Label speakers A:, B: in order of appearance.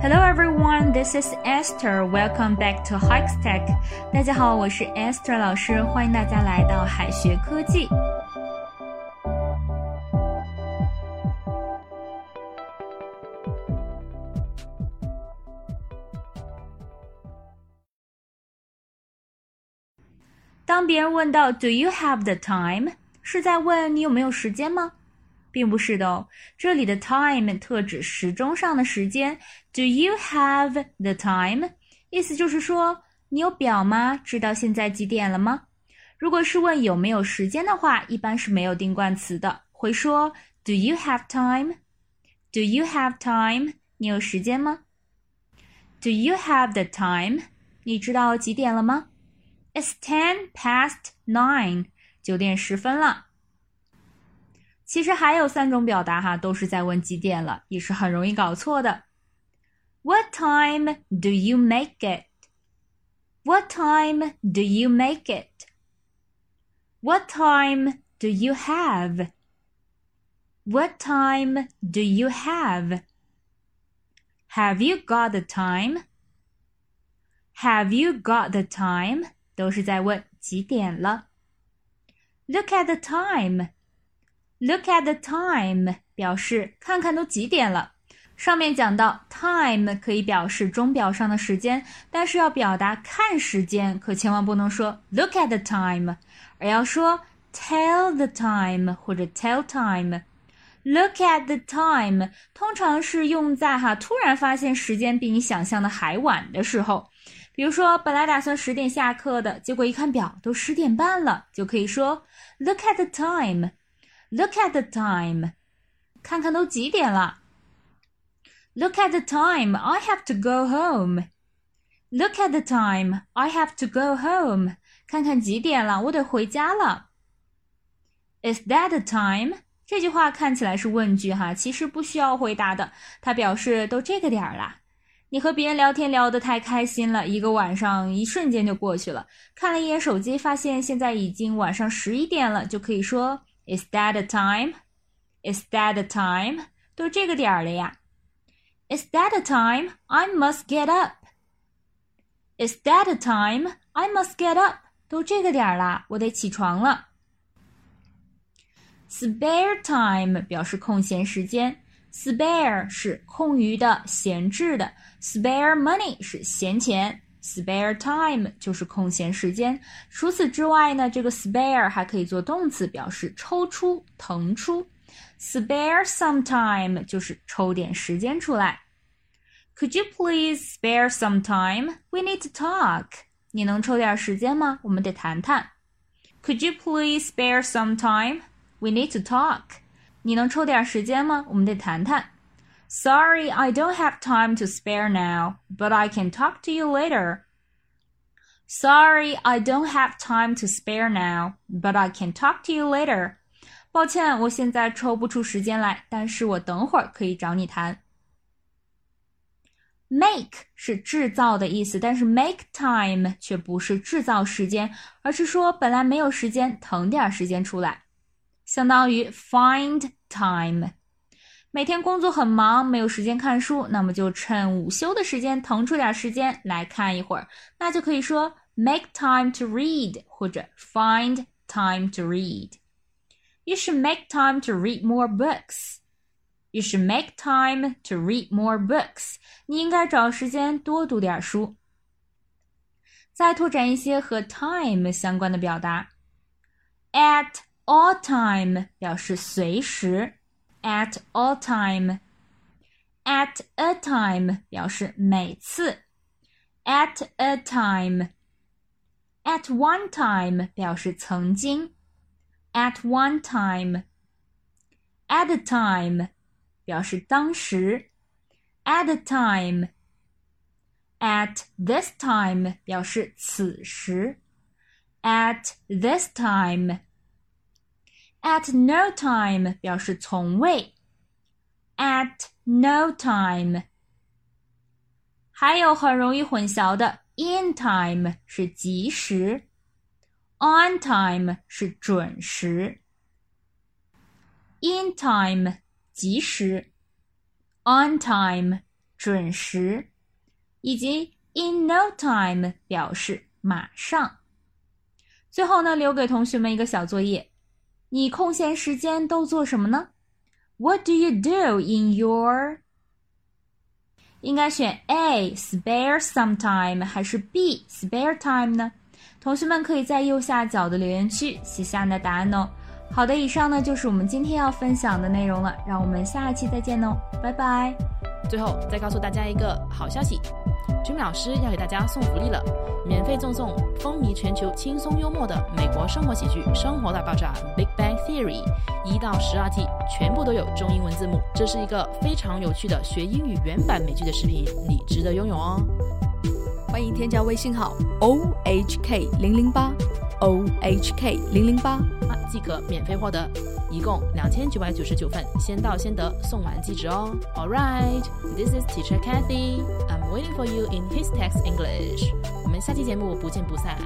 A: Hello everyone, this is Esther. Welcome back to Hikes Tech. 大家好，我是 Esther 老师，欢迎大家来到海学科技。当别人问到 “Do you have the time”，是在问你有没有时间吗？ 并不是的哦，这里的 time 特指时钟上的时间。Do you have the time？意思就是说，你有表吗？知道现在几点了吗？如果是问有没有时间的话，一般是没有定冠词的，会说 Do you have time？Do you have time？你有时间吗？Do you have the time？你知道几点了吗？It's ten past nine，九点十分了。其实还有三种表达哈，都是在问几点了，也是很容易搞错的。What time do you make it? What time do you make it? What time do you have? What time do you have? Have you got the time? Have you got the time? 都是在问几点了。Look at the time. Look at the time 表示看看都几点了。上面讲到 time 可以表示钟表上的时间，但是要表达看时间，可千万不能说 look at the time，而要说 tell the time 或者 tell time。Look at the time 通常是用在哈突然发现时间比你想象的还晚的时候，比如说本来打算十点下课的，结果一看表都十点半了，就可以说 look at the time。Look at the time，看看都几点了。Look at the time, I have to go home. Look at the time, I have to go home. 看看几点了，我得回家了。Is that the time？这句话看起来是问句哈，其实不需要回答的。它表示都这个点儿了。你和别人聊天聊得太开心了，一个晚上一瞬间就过去了。看了一眼手机，发现现在已经晚上十一点了，就可以说。Is that the time? Is that the time? 都这个点儿了呀。Is that the time? I must get up. Is that the time? I must get up. 都这个点儿啦，我得起床了。Spare time 表示空闲时间，spare 是空余的、闲置的，spare money 是闲钱。 Spare time 就是空闲时间。除此之外呢，这个 spare 还可以做动词，表示抽出、腾出。Spare some time 就是抽点时间出来。Could you please spare some time? We need to talk. 你能抽点时间吗？我们得谈谈。Could you please spare some time? We need to talk. 你能抽点时间吗？我们得谈谈。Sorry, I don't have time to spare now, but I can talk to you later. Sorry, I don't have time to spare now, but I can talk to you later. 抱歉，我现在抽不出时间来，但是我等会儿可以找你谈。Make 是制造的意思，但是 make time 却不是制造时间，而是说本来没有时间，腾点时间出来，相当于 find time。 每天工作很忙，没有时间看书，那么就趁午休的时间腾出点时间来看一会儿，那就可以说 make time to read 或者 find time to read。You should make time to read more books. You should make time to read more books. 你应该找时间多读点书。再拓展一些和 time 相关的表达，at all time 表示随时。at all time。at a time 表示每次，at a time。at one time 表示曾经，at one time。at a time 表示当时，at a time。at this time 表示此时，at this time。 At no time 表示从未，at no time。还有很容易混淆的，in time 是及时，on time 是准时。in time 及时，on time 准时，以及 in no time 表示马上。最后呢，留给同学们一个小作业：你空闲时间都做什么呢？What do you do in your？应该选 A spare some time 还是 B spare time 呢？同学们可以在右下角的留言区写下你的答案哦。好的，以上呢就是我们今天要分享的内容了，让我们下一期再见哦，拜拜。
B: 最后再告诉大家一个好消息。，Jim 老师要给大家送福利了，免费赠送风靡全球、轻松幽默的美国生活喜剧《生活大爆炸》（Big Bang Theory） 一到十二季，全部都有中英文字幕。这是一个非常有趣的学英语原版美剧的视频，你值得拥有哦！
C: 欢迎添加微信号 o h k 零零八 o h k 零零八，
B: 即可免费获得。一共两千九百九十九份，先到先得，送完即止哦。All right, this is Teacher Kathy. I'm waiting for you in His Text English. 我们下期节目不见不散。